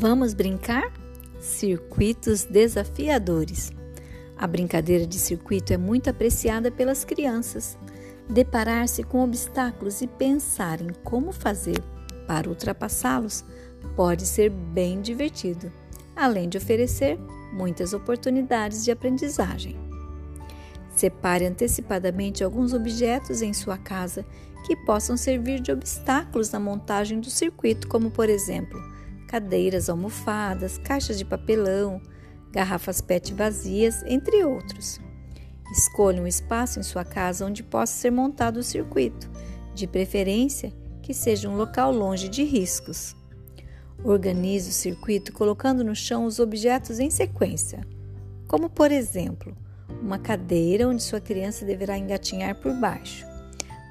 Vamos brincar? Circuitos desafiadores. A brincadeira de circuito é muito apreciada pelas crianças. Deparar-se com obstáculos e pensar em como fazer para ultrapassá-los pode ser bem divertido, além de oferecer muitas oportunidades de aprendizagem. Separe antecipadamente alguns objetos em sua casa que possam servir de obstáculos na montagem do circuito, como por exemplo, cadeiras almofadas, caixas de papelão, garrafas PET vazias, entre outros. Escolha um espaço em sua casa onde possa ser montado o circuito, de preferência que seja um local longe de riscos. Organize o circuito colocando no chão os objetos em sequência, como por exemplo, uma cadeira onde sua criança deverá engatinhar por baixo.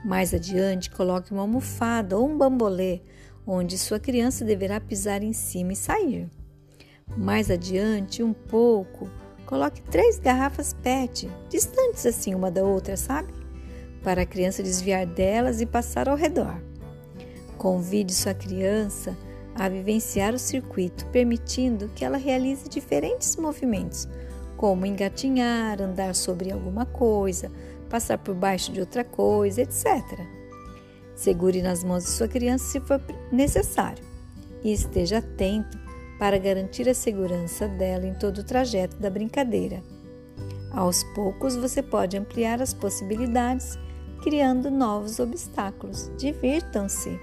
Mais adiante, coloque uma almofada ou um bambolê onde sua criança deverá pisar em cima e sair. Mais adiante, um pouco, coloque três garrafas PET, distantes assim uma da outra, sabe? Para a criança desviar delas e passar ao redor. Convide sua criança a vivenciar o circuito, permitindo que ela realize diferentes movimentos, como engatinhar, andar sobre alguma coisa, passar por baixo de outra coisa, etc. Segure nas mãos de sua criança se for necessário e esteja atento para garantir a segurança dela em todo o trajeto da brincadeira. Aos poucos você pode ampliar as possibilidades, criando novos obstáculos. Divirtam-se!